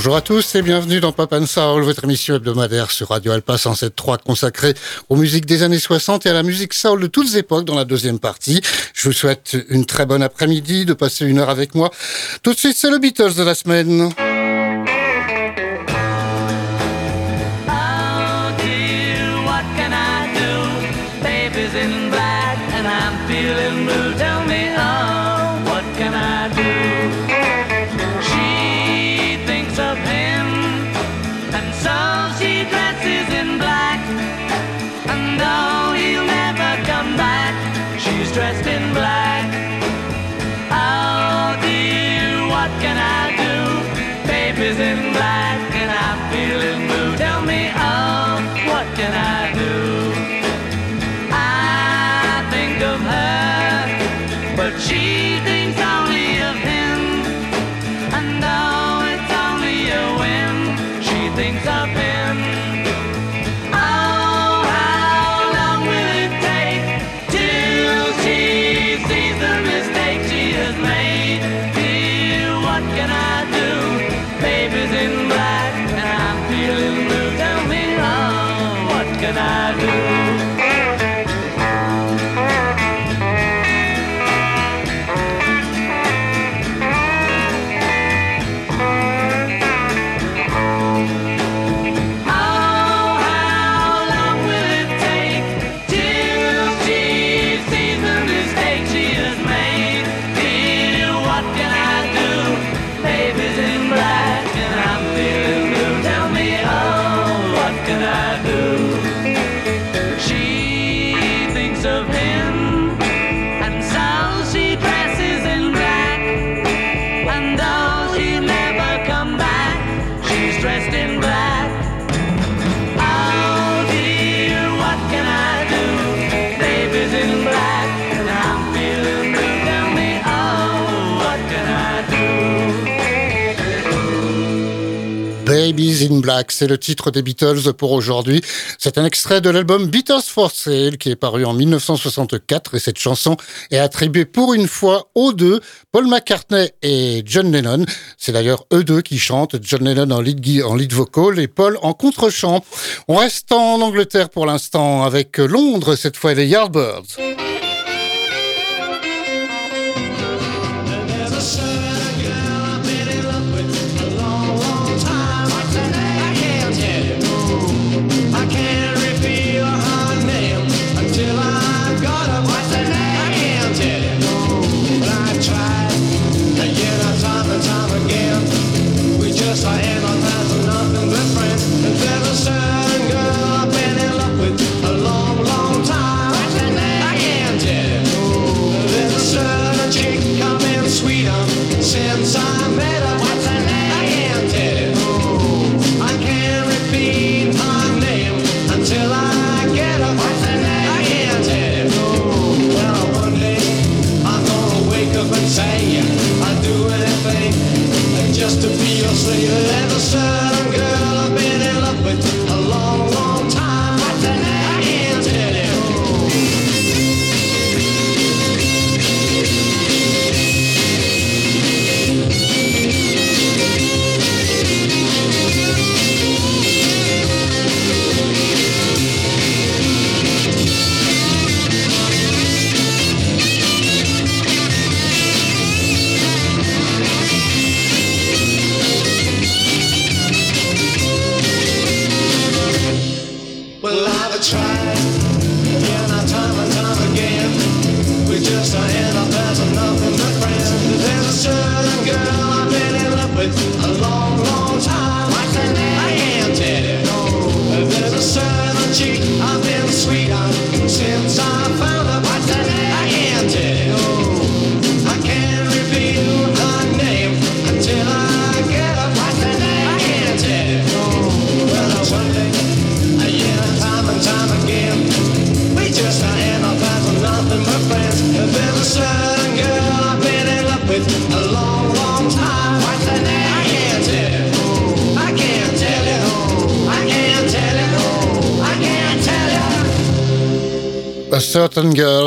Bonjour à tous et bienvenue dans Pop and Soul, votre émission hebdomadaire sur Radio Alpa 107.3 consacrée aux musiques des années 60 et à la musique soul de toutes époques dans la deuxième partie. Je vous souhaite une très bonne après-midi, de passer une heure avec moi. Tout de suite, c'est le Beatles de la semaine. Black, c'est le titre des Beatles pour aujourd'hui. C'est un extrait de l'album Beatles for Sale qui est paru en 1964 et cette chanson est attribuée pour une fois aux deux, Paul McCartney et John Lennon. C'est d'ailleurs eux deux qui chantent, John Lennon en lead, en lead vocal et Paul en contre-chant. On reste en Angleterre pour l'instant avec Londres, cette fois les Yardbirds.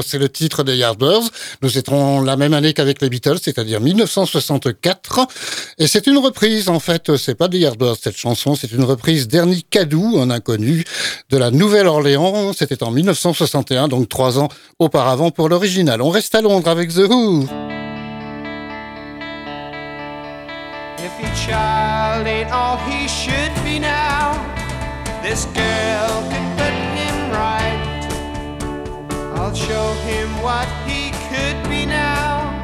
C'est le titre des Yardbirds. Nous étions la même année qu'avec les Beatles, c'est-à-dire 1964. Et c'est une reprise, en fait, c'est pas des Yardbirds cette chanson, c'est une reprise d'Ernie Cadou, un inconnu, de la Nouvelle-Orléans. C'était en 1961, donc trois ans auparavant pour l'original. On reste à Londres avec The Who. Show him what he could be now.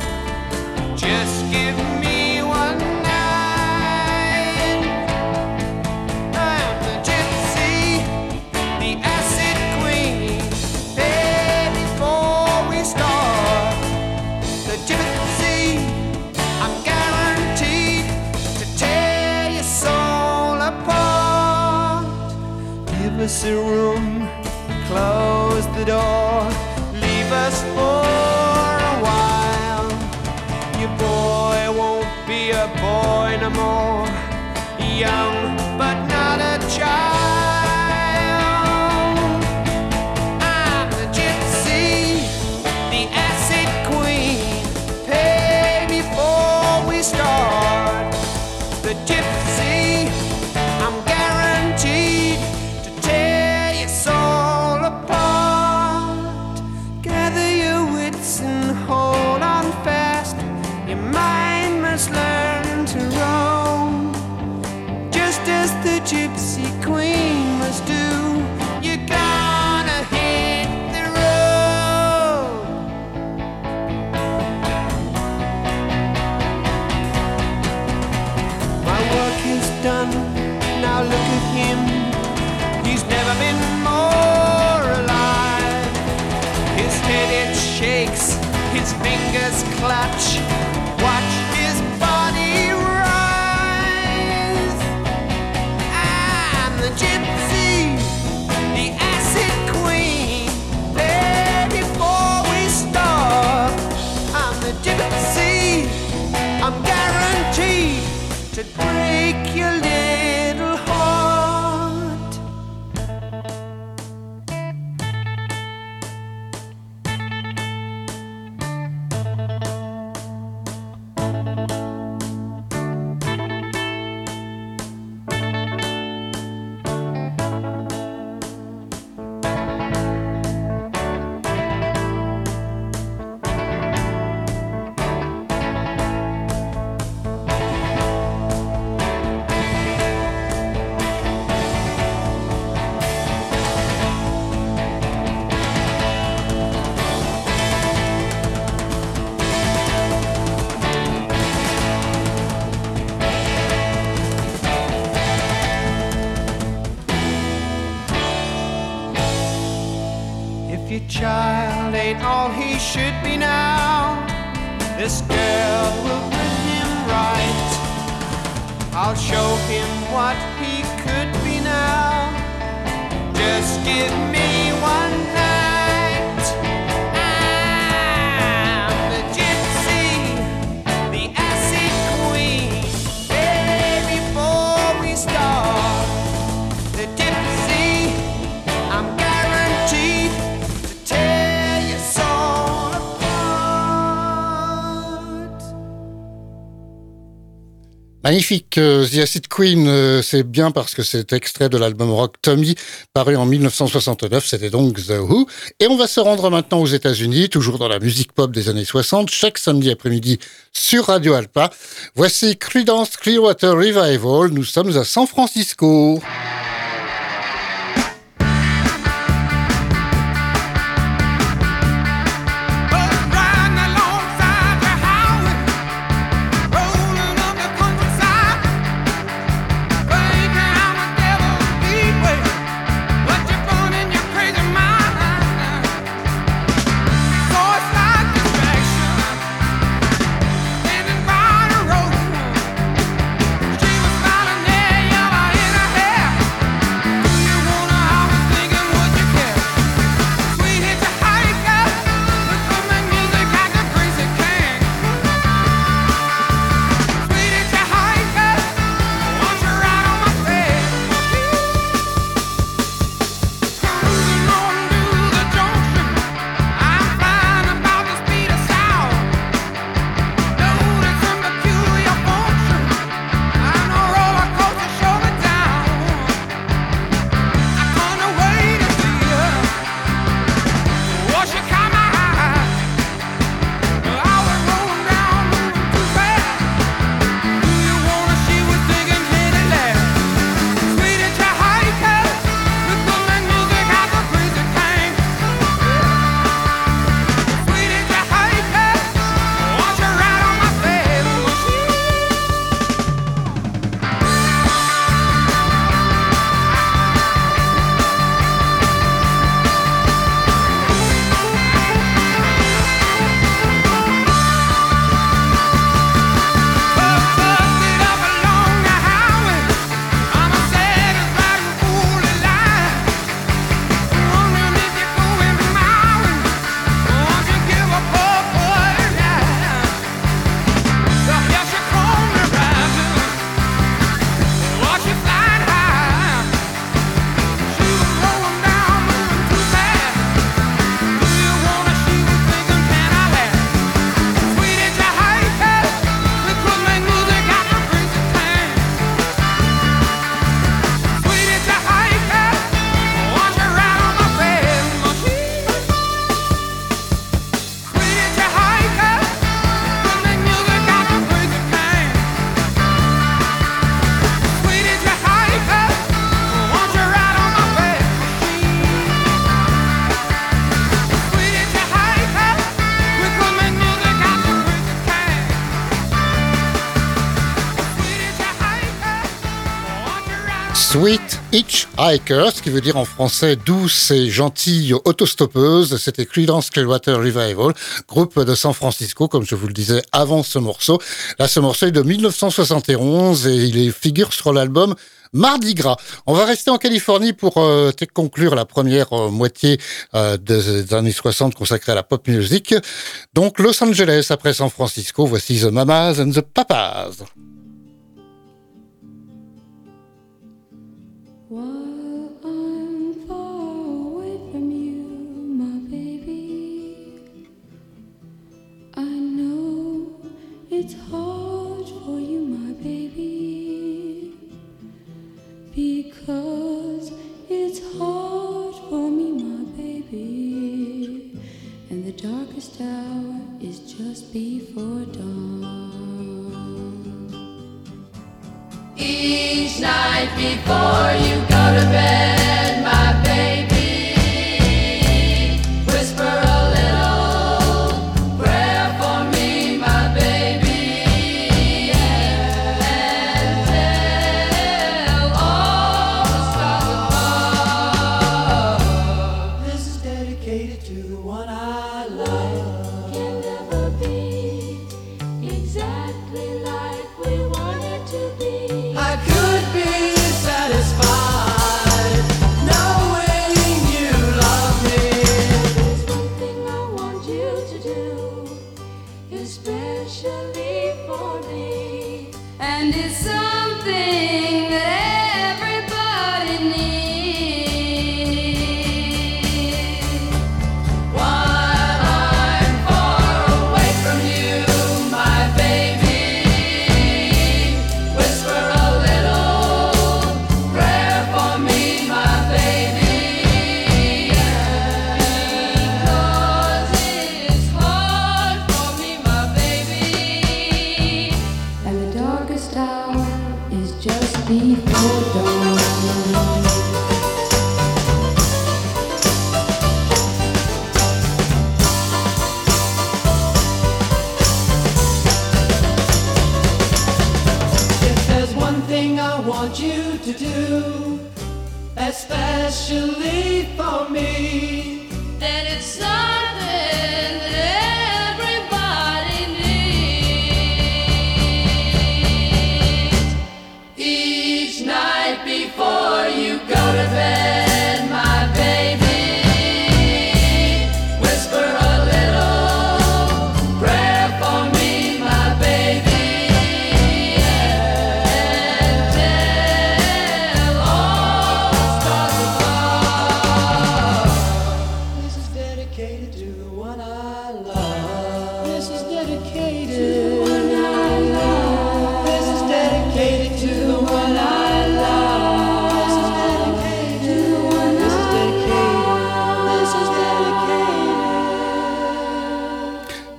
Just give me one night. I'm the gypsy, the acid queen. Hey, before we start, the gypsy, I'm guaranteed to tear your soul apart. Give us a room, close the door us for a while. Your boy won't be a boy no more. Young, but not a child. This girl will bring him right. I'll show him what he could be now. Just give Magnifique, euh, The Acid Queen, euh, c'est bien parce que c'est extrait de l'album rock Tommy, paru en 1969, c'était donc The Who. Et on va se rendre maintenant aux États-Unis, toujours dans la musique pop des années 60, chaque samedi après-midi sur Radio Alpa. Voici Creedence Clearwater Revival, nous sommes à San Francisco. Sweet Hitchhiker, ce qui veut dire en français douce et gentille autostoppeuse. C'était Creedence Clearwater Revival, groupe de San Francisco, comme je vous le disais avant ce morceau. Là, ce morceau est de 1971 et il figure sur l'album Mardi Gras. On va rester en Californie pour euh, conclure la première euh, moitié euh, des années 60 consacrée à la pop music. Donc Los Angeles après San Francisco, voici The Mamas and the Papas. Darkest hour is just before dawn. Each night before you go to bed,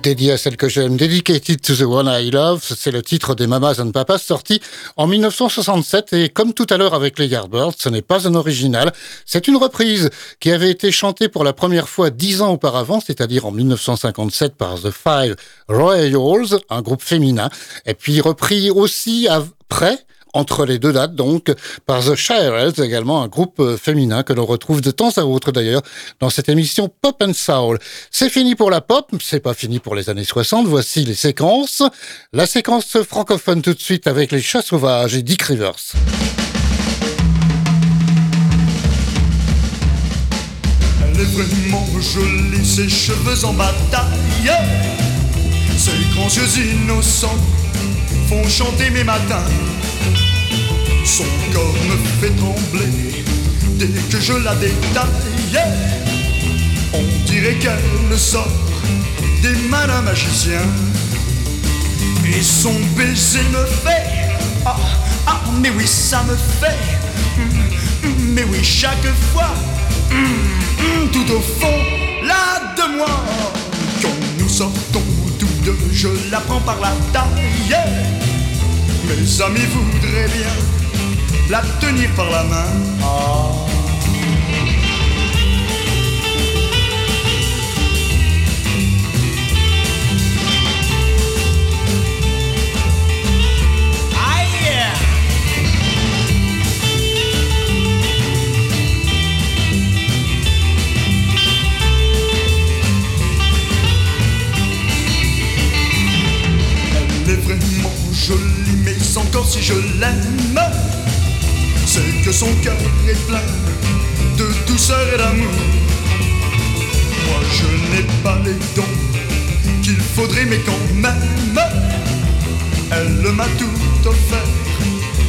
Dedicated to the One I Love. C'est le titre des Mamas and Papas sorti en 1967 et comme tout à l'heure avec les Yardbirds, ce n'est pas un original. C'est une reprise qui avait été chantée pour la première fois dix ans auparavant, c'est-à-dire en 1957 par The Five Royals, un groupe féminin, et puis repris aussi après entre les deux dates, donc, par The Shirelles, également un groupe euh, féminin que l'on retrouve de temps à autre d'ailleurs dans cette émission Pop and Soul. C'est fini pour la pop, c'est pas fini pour les années 60, voici les séquences. La séquence francophone tout de suite avec les chats sauvages et Dick Rivers. Elle est vraiment jolie, ses cheveux en bataille, ses grands yeux innocents font chanter mes matins. Son corps me fait trembler dès que je la détaille. On dirait qu'elle sort des mains d'un magicien. Et son baiser me fait. Ah, ah, mais oui, ça me fait. Mm, mais oui, chaque fois, mm, mm, tout au fond, là de moi, quand nous sortons tous deux, je la prends par la taille. Mes amis voudraient bien la tenir par la main. Elle est vraiment jolie, mais encore si je l'aime son cœur est plein de douceur et d'amour. Moi je n'ai pas les dons qu'il faudrait, mais quand même, elle m'a tout offert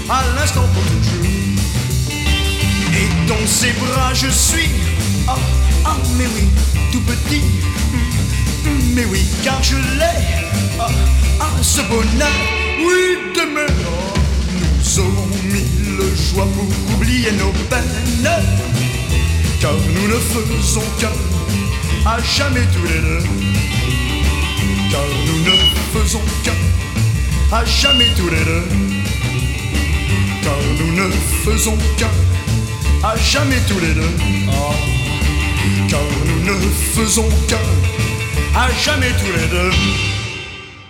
à l'instant pour toujours. Et dans ses bras je suis, ah, ah, mais oui, tout petit, mais oui, car je l'ai, ah, ah, ce bonheur, oui, demain, nous aurons mille joies pour oublier nos peines, car nous ne faisons qu'un, à jamais tous les deux, car nous ne faisons qu'un, à jamais tous les deux, car nous ne faisons qu'un, à jamais tous les deux, car nous ne faisons qu'un, à jamais tous les deux.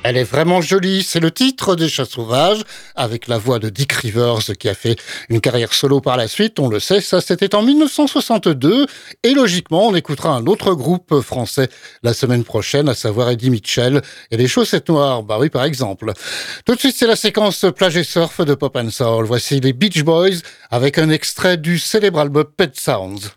Elle est vraiment jolie, c'est le titre des Chats Sauvages, avec la voix de Dick Rivers qui a fait une carrière solo par la suite, on le sait, ça c'était en 1962, et logiquement on écoutera un autre groupe français la semaine prochaine, à savoir Eddie Mitchell et les Chaussettes Noires, bah oui par exemple. Tout de suite c'est la séquence plage et surf de Pop and Soul, voici les Beach Boys avec un extrait du célèbre album Pet Sounds.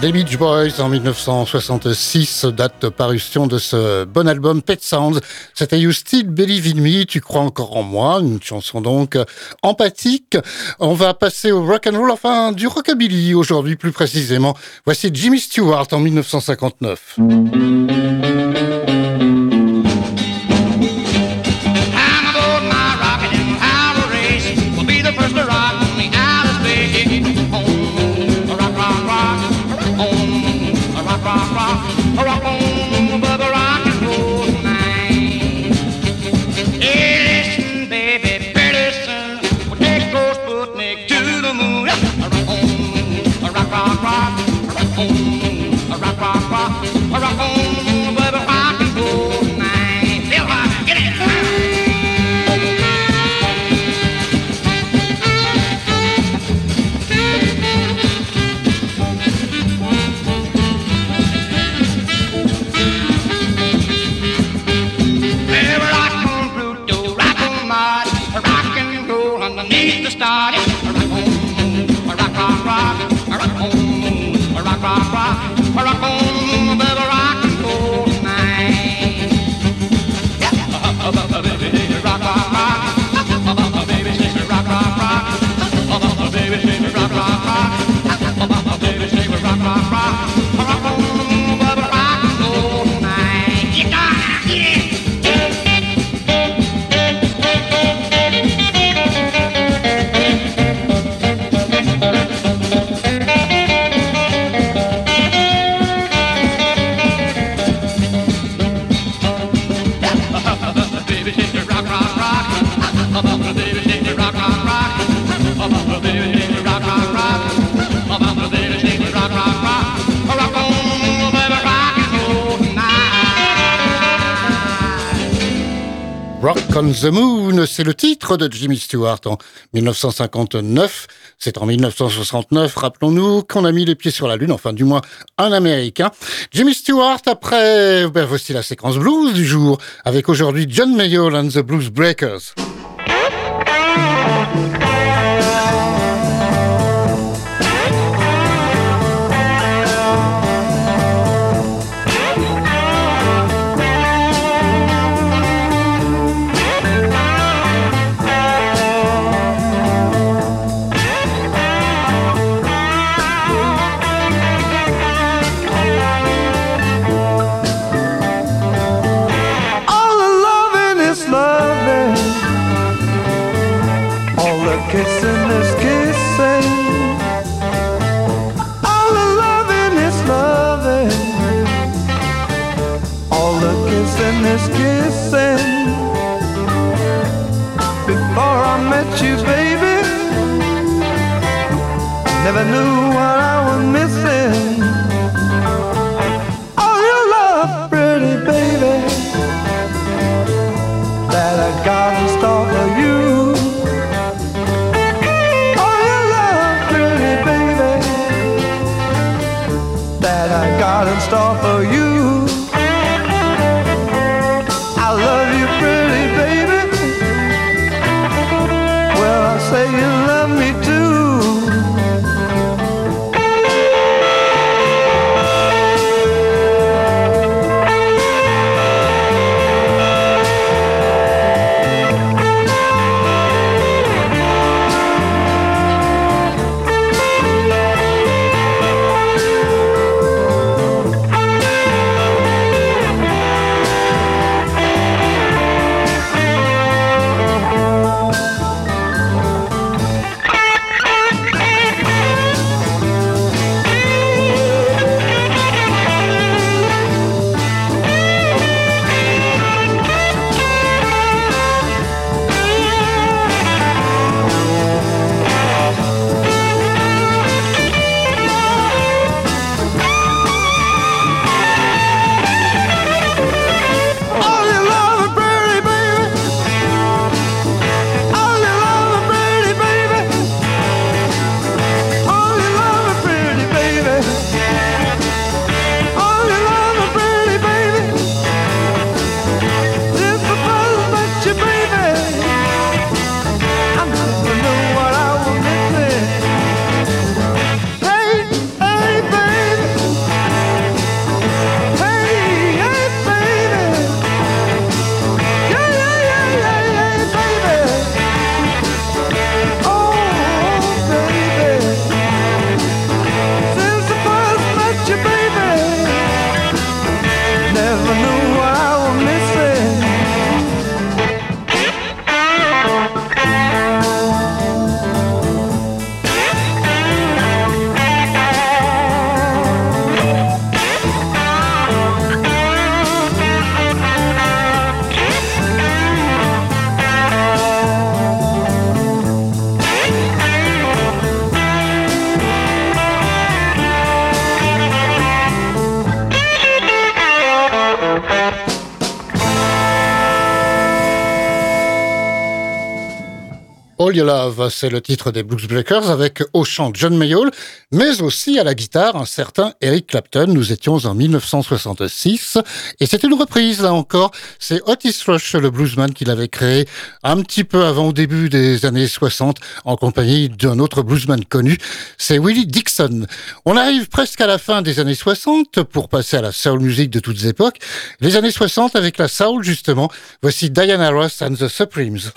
Les Beach Boys en 1966, date de parution de ce bon album Pet Sounds. C'était You Still Believe in Me, Tu crois encore en moi, une chanson donc empathique. On va passer au rock and roll, enfin du rockabilly aujourd'hui plus précisément. Voici Jimmy Stewart en 1959. The Moon, c'est le titre de Jimmy Stewart en 1959. C'est en 1969, rappelons-nous, qu'on a mis les pieds sur la Lune, enfin du moins un Américain. Jimmy Stewart, après, ben, voici la séquence blues du jour, avec aujourd'hui John Mayall and the Blues Breakers. All Your Love, c'est le titre des Blues Breakers avec au chant John Mayall, mais aussi à la guitare un certain Eric Clapton. Nous étions en 1966 et c'était une reprise là encore. C'est Otis Rush, le bluesman, qui l'avait créé un petit peu avant au début des années 60 en compagnie d'un autre bluesman connu. C'est Willie Dixon. On arrive presque à la fin des années 60 pour passer à la soul music de toutes époques. Les années 60 avec la soul justement. Voici Diana Ross and the Supremes.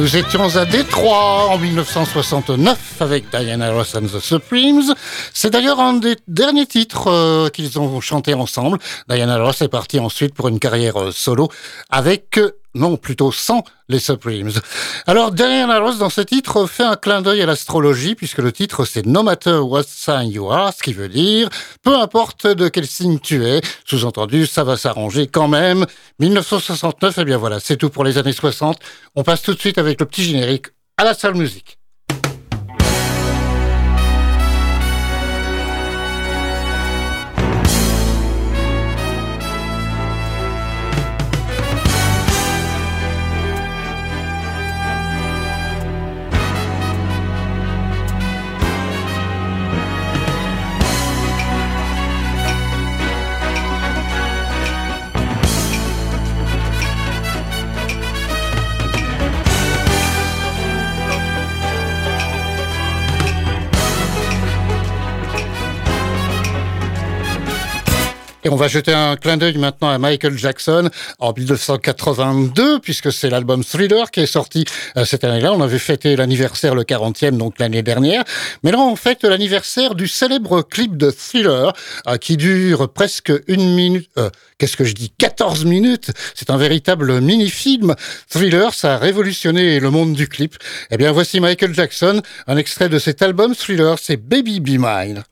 Nous étions à Détroit en 1969 avec Diana Ross and the Supremes. C'est d'ailleurs un des derniers titres euh, qu'ils ont chanté ensemble. Diana Ross est partie ensuite pour une carrière euh, solo avec non, plutôt sans les Supremes. Alors, Diana Ross, dans ce titre, fait un clin d'œil à l'astrologie, puisque le titre, c'est No matter what sign you are, ce qui veut dire, peu importe de quel signe tu es, sous-entendu, ça va s'arranger quand même. 1969, eh bien voilà, c'est tout pour les années 60. On passe tout de suite avec le petit générique à la salle musique. Et on va jeter un clin d'œil maintenant à Michael Jackson en 1982, puisque c'est l'album Thriller qui est sorti euh, cette année-là. On avait fêté l'anniversaire le 40e, donc l'année dernière. Mais là, on fête l'anniversaire du célèbre clip de Thriller, euh, qui dure presque une minute, euh, qu'est-ce que je dis, 14 minutes. C'est un véritable mini-film. Thriller, ça a révolutionné le monde du clip. Eh bien, voici Michael Jackson, un extrait de cet album Thriller, c'est Baby Be Mine.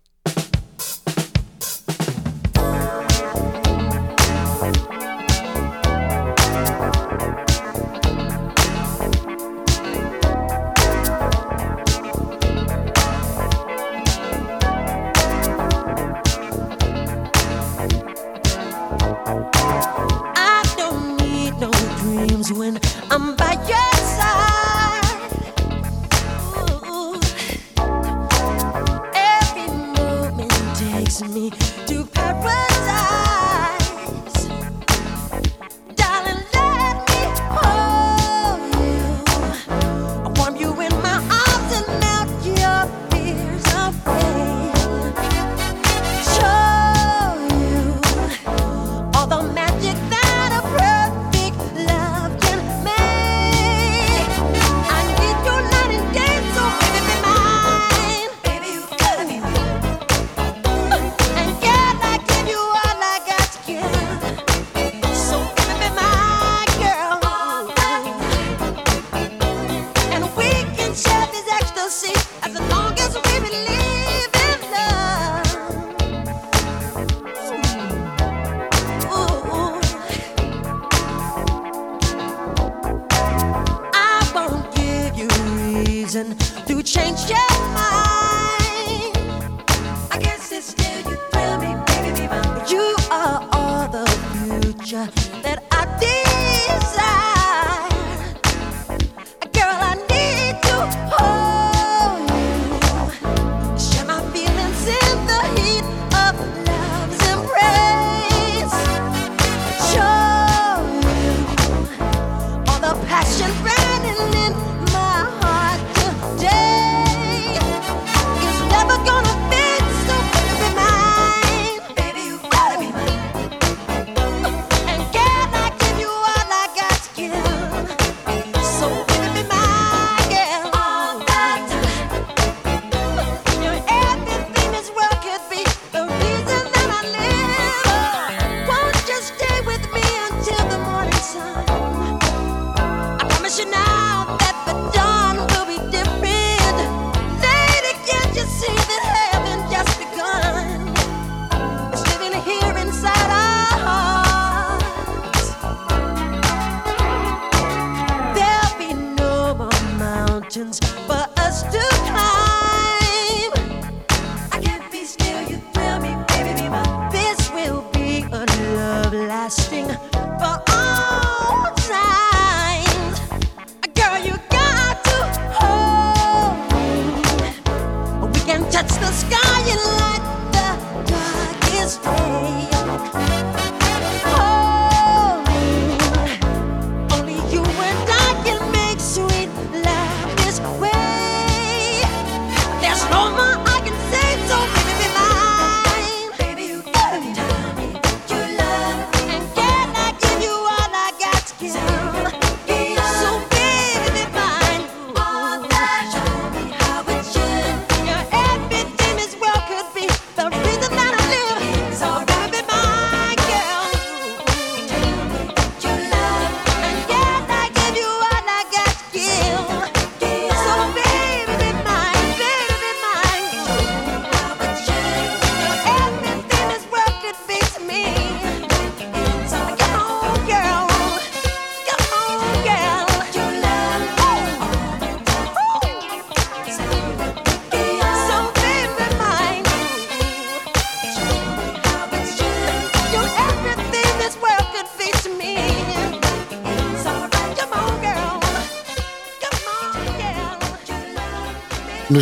já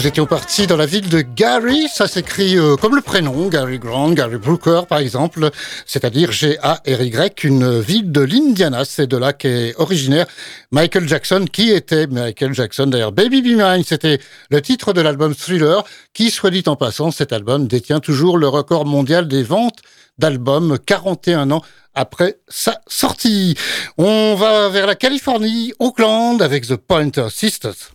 Nous étions partis dans la ville de Gary, ça s'écrit euh, comme le prénom, Gary Grant, Gary Brooker par exemple, c'est-à-dire G-A-R-Y, une ville de l'Indiana, c'est de là qu'est originaire Michael Jackson, qui était Michael Jackson? D'ailleurs. Baby Be Mine, c'était le titre de l'album Thriller, qui, soit dit en passant, cet album détient toujours le record mondial des ventes d'albums 41 ans après sa sortie. On va vers la Californie, Oakland, avec The Pointer Sisters.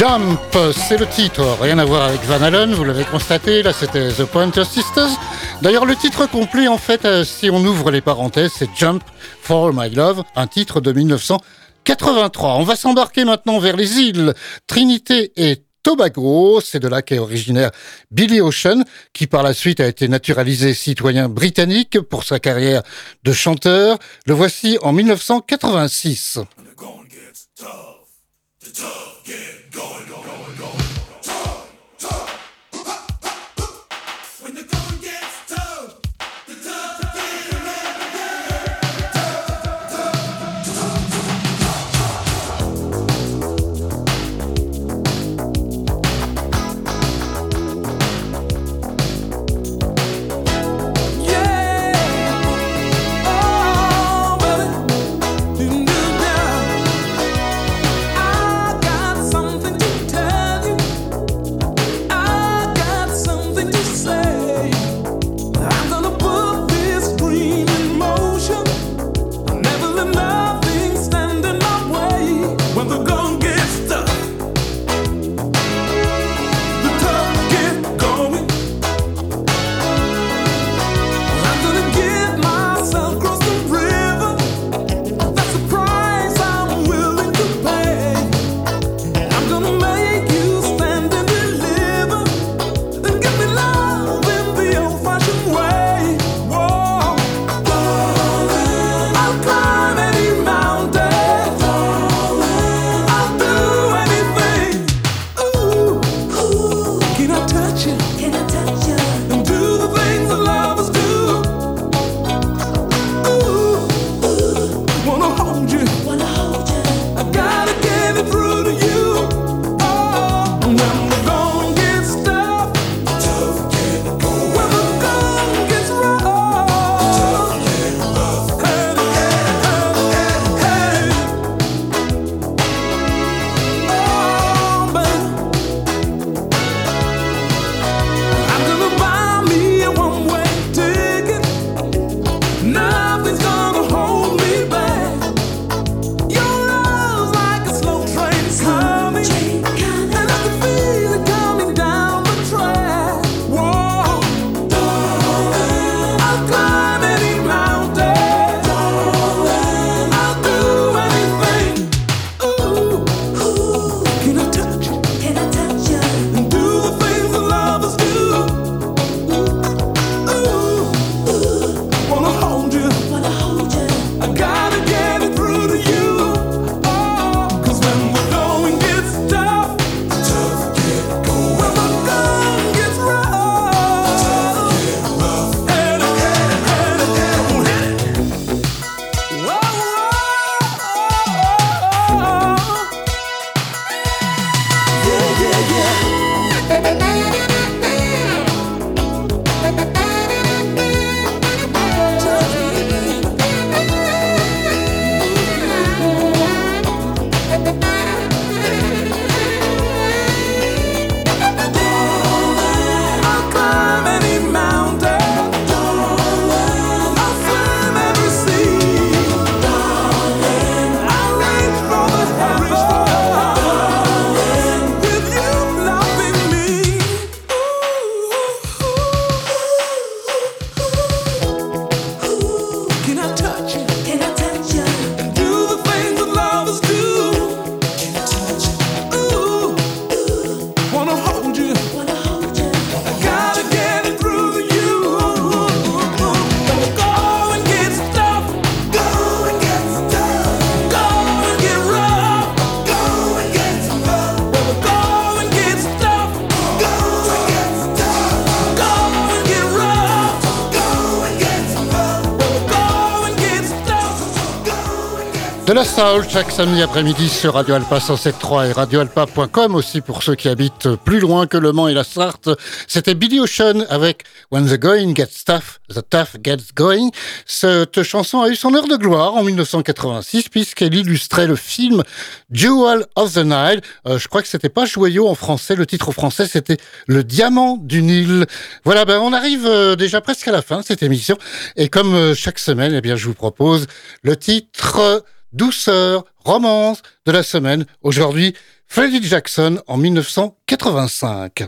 Jump, c'est le titre, rien à voir avec Van Allen, vous l'avez constaté, là c'était The Pointer Sisters. D'ailleurs le titre complet en fait, euh, si on ouvre les parenthèses, c'est Jump for My Love, un titre de 1983. On va s'embarquer maintenant vers les îles Trinité et Tobago. C'est de là qu'est originaire Billy Ocean, qui par la suite a été naturalisé citoyen britannique pour sa carrière de chanteur. Le voici en 1986. Chaque samedi après-midi sur Radio Alpa 107.3 et radioalpa.com aussi pour ceux qui habitent plus loin que Le Mans et la Sarthe. C'était Billy Ocean avec When the Going Gets Tough, The Tough Gets Going. Cette chanson a eu son heure de gloire en 1986 puisqu'elle illustrait le film Jewel of the Nile. Euh, je crois que c'était pas joyau en français. Le titre français c'était Le Diamant du Nil. Voilà, ben on arrive euh, déjà presque à la fin de cette émission et comme euh, chaque semaine, eh bien je vous propose le titre douceur, romance de la semaine. Aujourd'hui, Freddie Jackson en 1985.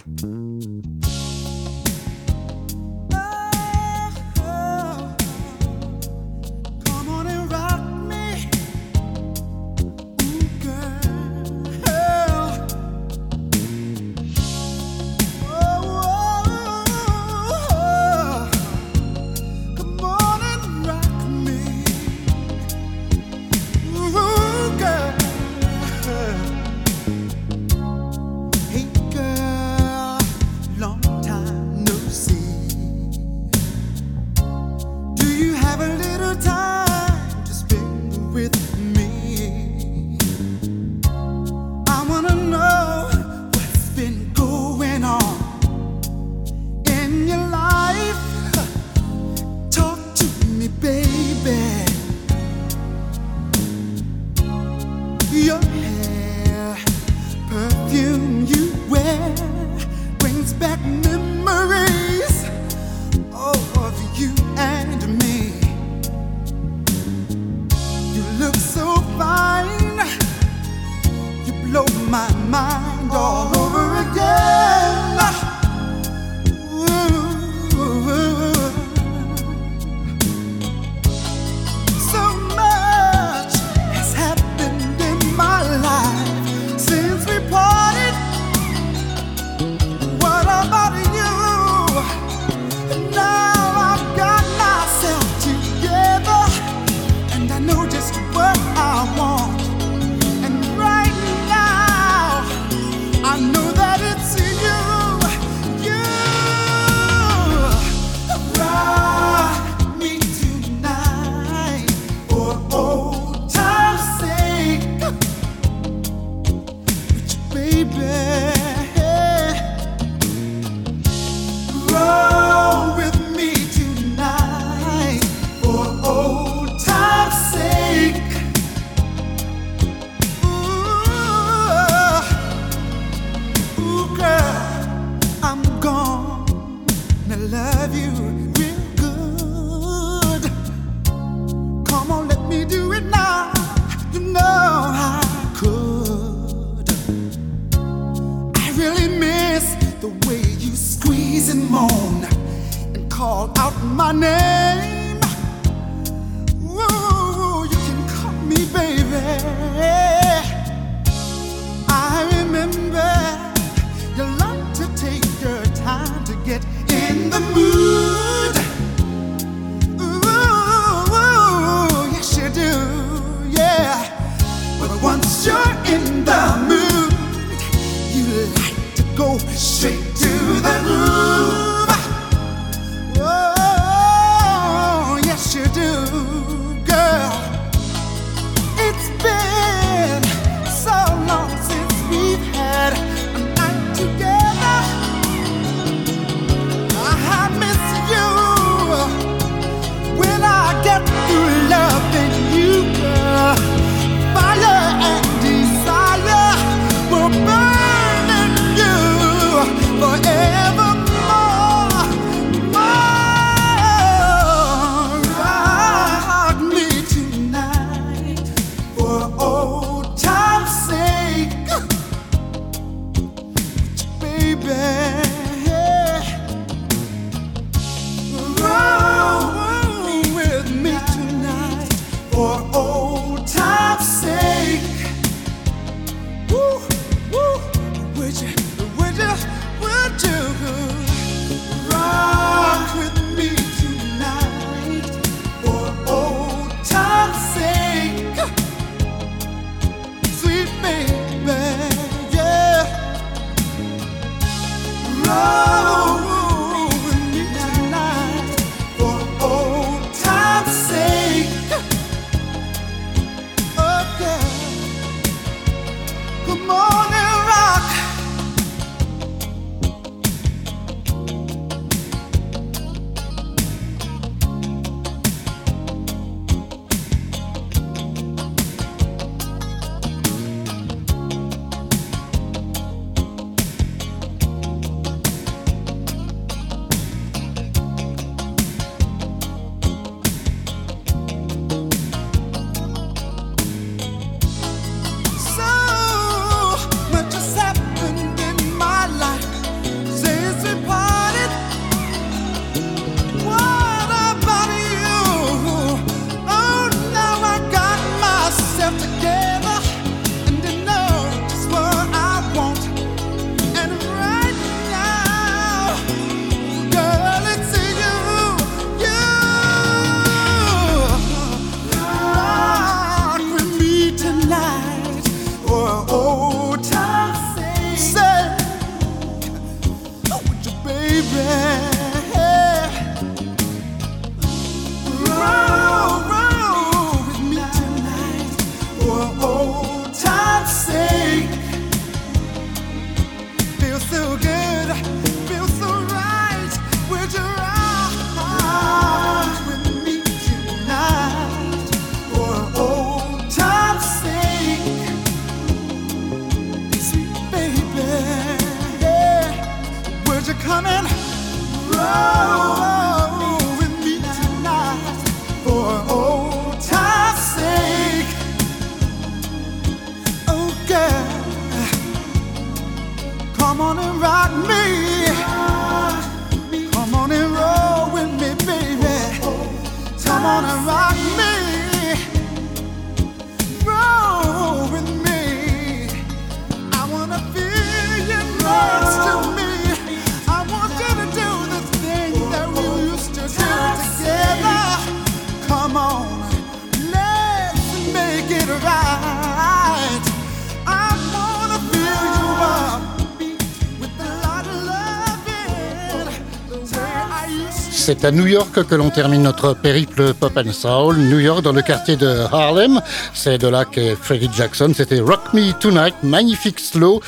C'est à New York que l'on termine notre périple pop and soul. New York dans le quartier de Harlem. C'est de là qu'est Freddie Jackson. C'était Rock Me Tonight, magnifique slow.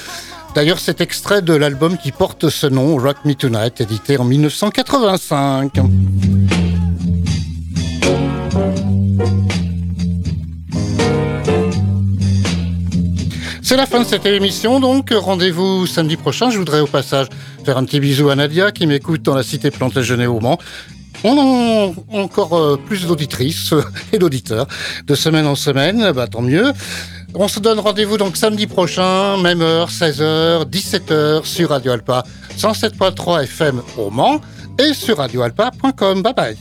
D'ailleurs, cet extrait de l'album qui porte ce nom, Rock Me Tonight, édité en 1985. C'est la fin de cette émission, donc rendez-vous samedi prochain. Je voudrais au passage faire un petit bisou à Nadia qui m'écoute dans la cité Plantagenet au Mans. On a encore euh, plus d'auditrices et d'auditeurs de semaine en semaine, bah, tant mieux. On se donne rendez-vous donc samedi prochain, même heure, 16h, 17h sur Radio Alpa 107.3 FM au Mans et sur radioalpa.com. Bye bye.